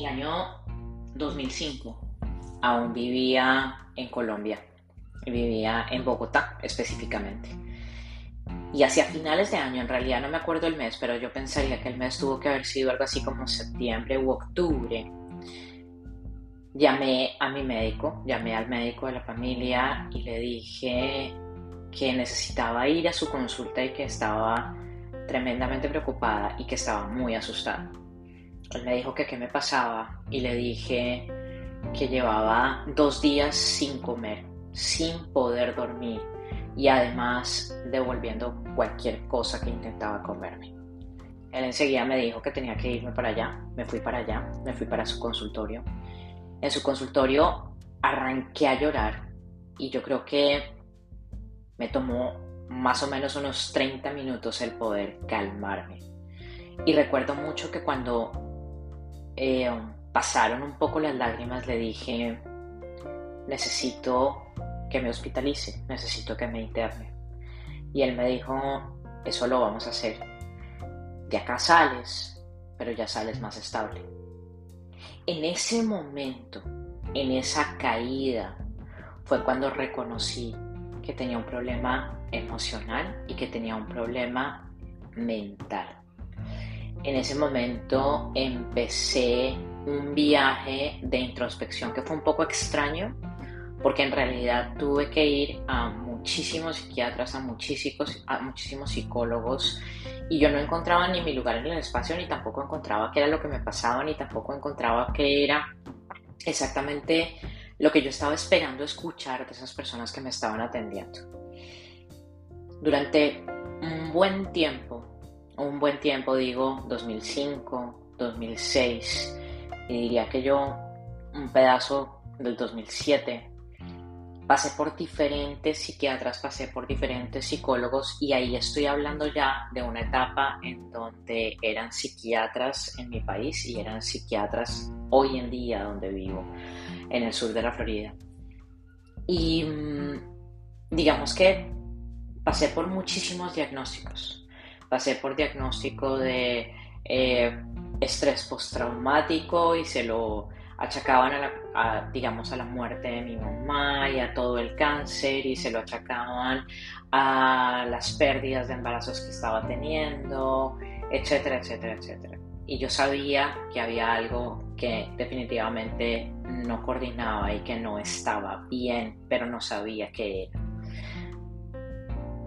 el año 2005 aún vivía en Colombia, vivía en Bogotá específicamente. Y hacia finales de año, en realidad no me acuerdo el mes, pero yo pensaría que el mes tuvo que haber sido algo así como septiembre u octubre. Llamé a mi médico, llamé al médico de la familia y le dije que necesitaba ir a su consulta y que estaba tremendamente preocupada y que estaba muy asustada. Él me dijo que qué me pasaba y le dije que llevaba dos días sin comer, sin poder dormir y además devolviendo cualquier cosa que intentaba comerme. Él enseguida me dijo que tenía que irme para allá, me fui para allá, me fui para su consultorio. En su consultorio arranqué a llorar y yo creo que me tomó más o menos unos 30 minutos el poder calmarme. Y recuerdo mucho que cuando eh, pasaron un poco las lágrimas le dije, necesito que me hospitalice, necesito que me interne. Y él me dijo, eso lo vamos a hacer. De acá sales, pero ya sales más estable. En ese momento, en esa caída, fue cuando reconocí que tenía un problema emocional y que tenía un problema mental. En ese momento empecé un viaje de introspección que fue un poco extraño porque en realidad tuve que ir a muchísimos psiquiatras, a muchísimos, a muchísimos psicólogos y yo no encontraba ni mi lugar en el espacio, ni tampoco encontraba qué era lo que me pasaba, ni tampoco encontraba qué era exactamente lo que yo estaba esperando escuchar de esas personas que me estaban atendiendo. Durante un buen tiempo, un buen tiempo digo 2005, 2006, y diría que yo un pedazo del 2007, pasé por diferentes psiquiatras, pasé por diferentes psicólogos y ahí estoy hablando ya de una etapa en donde eran psiquiatras en mi país y eran psiquiatras hoy en día donde vivo, en el sur de la Florida. Y mm, digamos que pasé por muchísimos diagnósticos. Pasé por diagnóstico de eh, estrés postraumático y se lo achacaban a, la, digamos, a la muerte de mi mamá y a todo el cáncer y se lo achacaban a las pérdidas de embarazos que estaba teniendo, etcétera, etcétera, etcétera. Y yo sabía que había algo que definitivamente no coordinaba y que no estaba bien, pero no sabía qué era.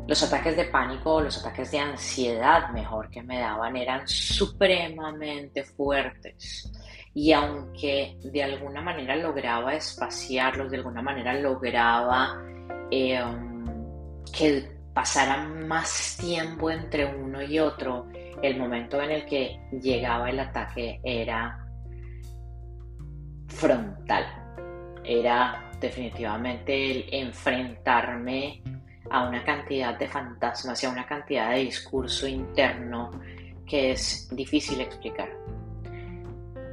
Los ataques de pánico los ataques de ansiedad, mejor que me daban, eran supremamente fuertes. Y aunque de alguna manera lograba espaciarlos, de alguna manera lograba eh, que pasara más tiempo entre uno y otro, el momento en el que llegaba el ataque era frontal, era definitivamente el enfrentarme a una cantidad de fantasmas y a una cantidad de discurso interno que es difícil explicar.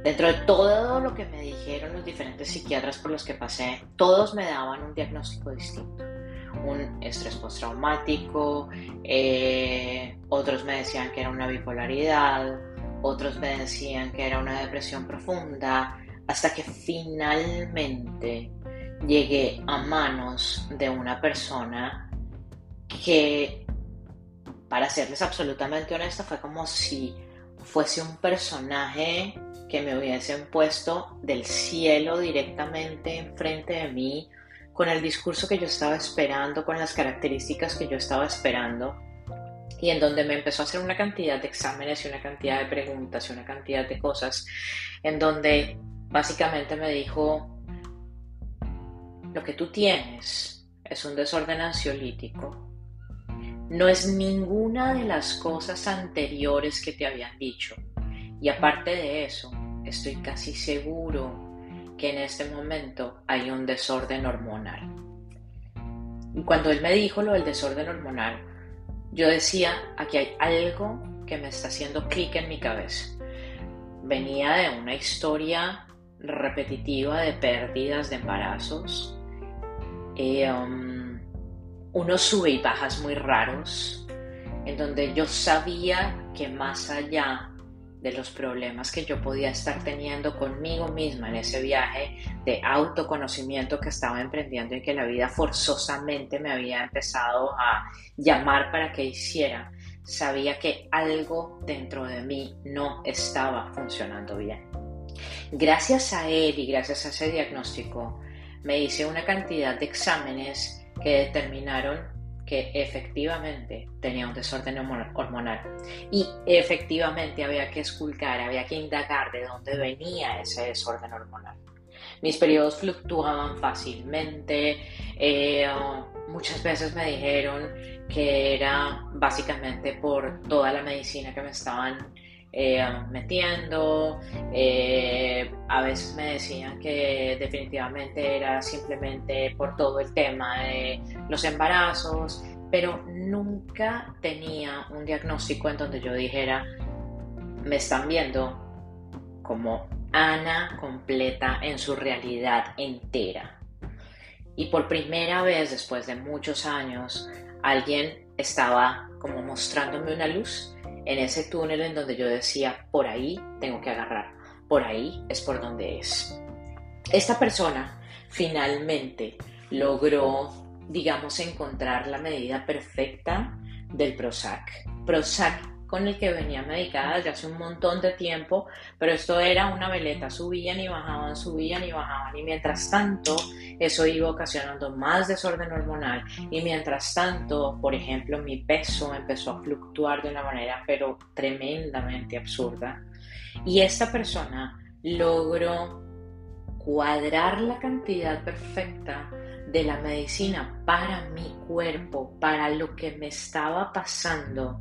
Dentro de todo lo que me dijeron los diferentes psiquiatras por los que pasé, todos me daban un diagnóstico distinto. Un estrés postraumático, eh, otros me decían que era una bipolaridad, otros me decían que era una depresión profunda, hasta que finalmente llegué a manos de una persona que, para serles absolutamente honesta, fue como si fuese un personaje que me hubiesen puesto del cielo directamente enfrente de mí, con el discurso que yo estaba esperando, con las características que yo estaba esperando, y en donde me empezó a hacer una cantidad de exámenes y una cantidad de preguntas y una cantidad de cosas, en donde básicamente me dijo, lo que tú tienes es un desorden ansiolítico, no es ninguna de las cosas anteriores que te habían dicho. Y aparte de eso, estoy casi seguro que en este momento hay un desorden hormonal. Y cuando él me dijo lo del desorden hormonal, yo decía, aquí hay algo que me está haciendo clic en mi cabeza. Venía de una historia repetitiva de pérdidas de embarazos, eh, um, unos sube y bajas muy raros, en donde yo sabía que más allá de los problemas que yo podía estar teniendo conmigo misma en ese viaje de autoconocimiento que estaba emprendiendo y que la vida forzosamente me había empezado a llamar para que hiciera, sabía que algo dentro de mí no estaba funcionando bien. Gracias a él y gracias a ese diagnóstico, me hice una cantidad de exámenes que determinaron que efectivamente tenía un desorden hormonal y efectivamente había que esculcar, había que indagar de dónde venía ese desorden hormonal. Mis periodos fluctuaban fácilmente, eh, muchas veces me dijeron que era básicamente por toda la medicina que me estaban eh, metiendo. Eh, a veces me decían que definitivamente era simplemente por todo el tema de los embarazos, pero nunca tenía un diagnóstico en donde yo dijera, me están viendo como Ana completa en su realidad entera. Y por primera vez después de muchos años, alguien estaba como mostrándome una luz en ese túnel en donde yo decía, por ahí tengo que agarrar, por ahí es por donde es. Esta persona finalmente logró, digamos, encontrar la medida perfecta del Prozac. Prozac con el que venía medicada desde hace un montón de tiempo, pero esto era una veleta, subían y bajaban, subían y bajaban, y mientras tanto eso iba ocasionando más desorden hormonal, y mientras tanto, por ejemplo, mi peso empezó a fluctuar de una manera pero tremendamente absurda, y esta persona logró cuadrar la cantidad perfecta de la medicina para mi cuerpo, para lo que me estaba pasando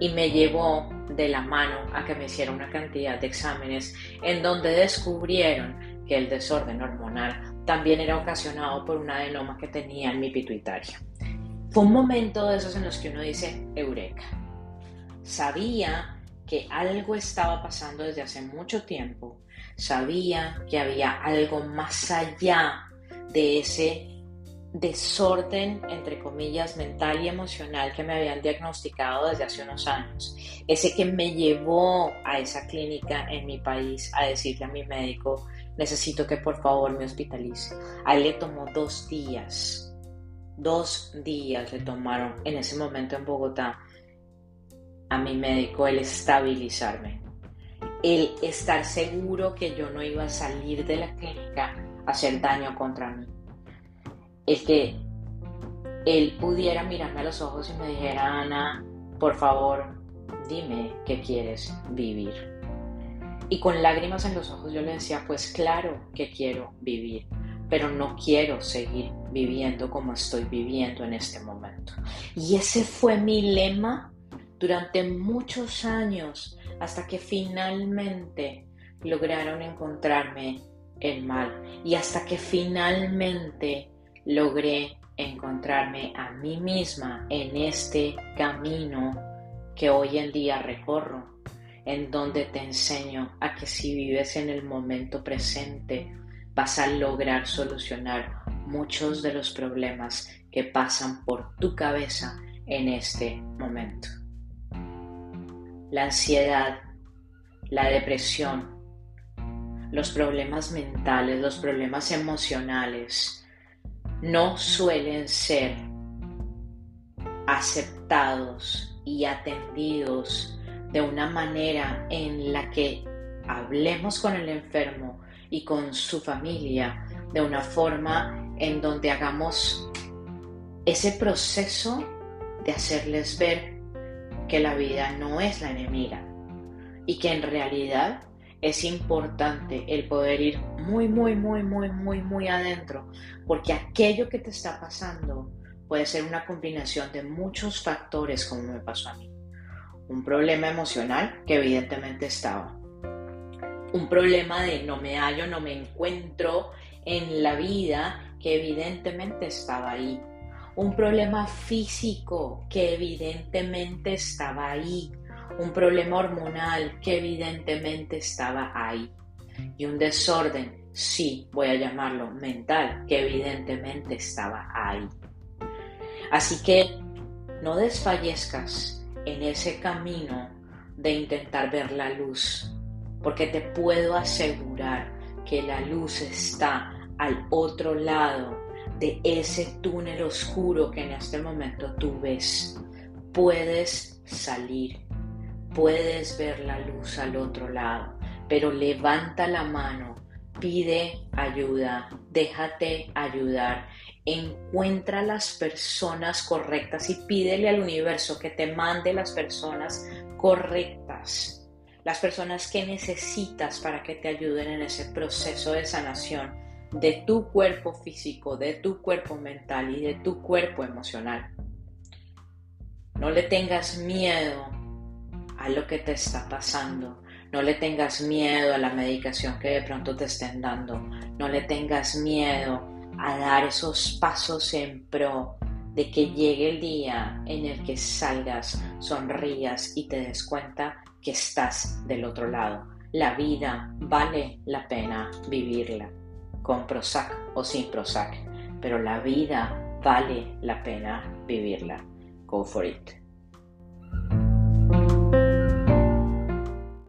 y me llevó de la mano a que me hiciera una cantidad de exámenes en donde descubrieron que el desorden hormonal también era ocasionado por un adenoma que tenía en mi pituitario. Fue un momento de esos en los que uno dice, eureka. Sabía que algo estaba pasando desde hace mucho tiempo, sabía que había algo más allá de ese desorden, entre comillas, mental y emocional que me habían diagnosticado desde hace unos años. Ese que me llevó a esa clínica en mi país a decirle a mi médico, necesito que por favor me hospitalice. A él le tomó dos días, dos días le tomaron en ese momento en Bogotá a mi médico el estabilizarme, el estar seguro que yo no iba a salir de la clínica a hacer daño contra mí el que él pudiera mirarme a los ojos y me dijera, Ana, por favor, dime qué quieres vivir. Y con lágrimas en los ojos yo le decía, pues claro que quiero vivir, pero no quiero seguir viviendo como estoy viviendo en este momento. Y ese fue mi lema durante muchos años, hasta que finalmente lograron encontrarme el mal y hasta que finalmente logré encontrarme a mí misma en este camino que hoy en día recorro, en donde te enseño a que si vives en el momento presente vas a lograr solucionar muchos de los problemas que pasan por tu cabeza en este momento. La ansiedad, la depresión, los problemas mentales, los problemas emocionales, no suelen ser aceptados y atendidos de una manera en la que hablemos con el enfermo y con su familia de una forma en donde hagamos ese proceso de hacerles ver que la vida no es la enemiga y que en realidad es importante el poder ir muy, muy, muy, muy, muy, muy adentro, porque aquello que te está pasando puede ser una combinación de muchos factores como me pasó a mí. Un problema emocional que evidentemente estaba. Un problema de no me hallo, no me encuentro en la vida que evidentemente estaba ahí. Un problema físico que evidentemente estaba ahí un problema hormonal que evidentemente estaba ahí y un desorden, sí, voy a llamarlo mental, que evidentemente estaba ahí. Así que no desfallezcas en ese camino de intentar ver la luz, porque te puedo asegurar que la luz está al otro lado de ese túnel oscuro que en este momento tú ves. Puedes salir, puedes ver la luz al otro lado, pero levanta la mano, pide ayuda, déjate ayudar, encuentra las personas correctas y pídele al universo que te mande las personas correctas, las personas que necesitas para que te ayuden en ese proceso de sanación de tu cuerpo físico, de tu cuerpo mental y de tu cuerpo emocional. No le tengas miedo a lo que te está pasando. No le tengas miedo a la medicación que de pronto te estén dando. No le tengas miedo a dar esos pasos en pro de que llegue el día en el que salgas, sonrías y te des cuenta que estás del otro lado. La vida vale la pena vivirla, con Prozac o sin Prozac, pero la vida vale la pena vivirla. Go for it.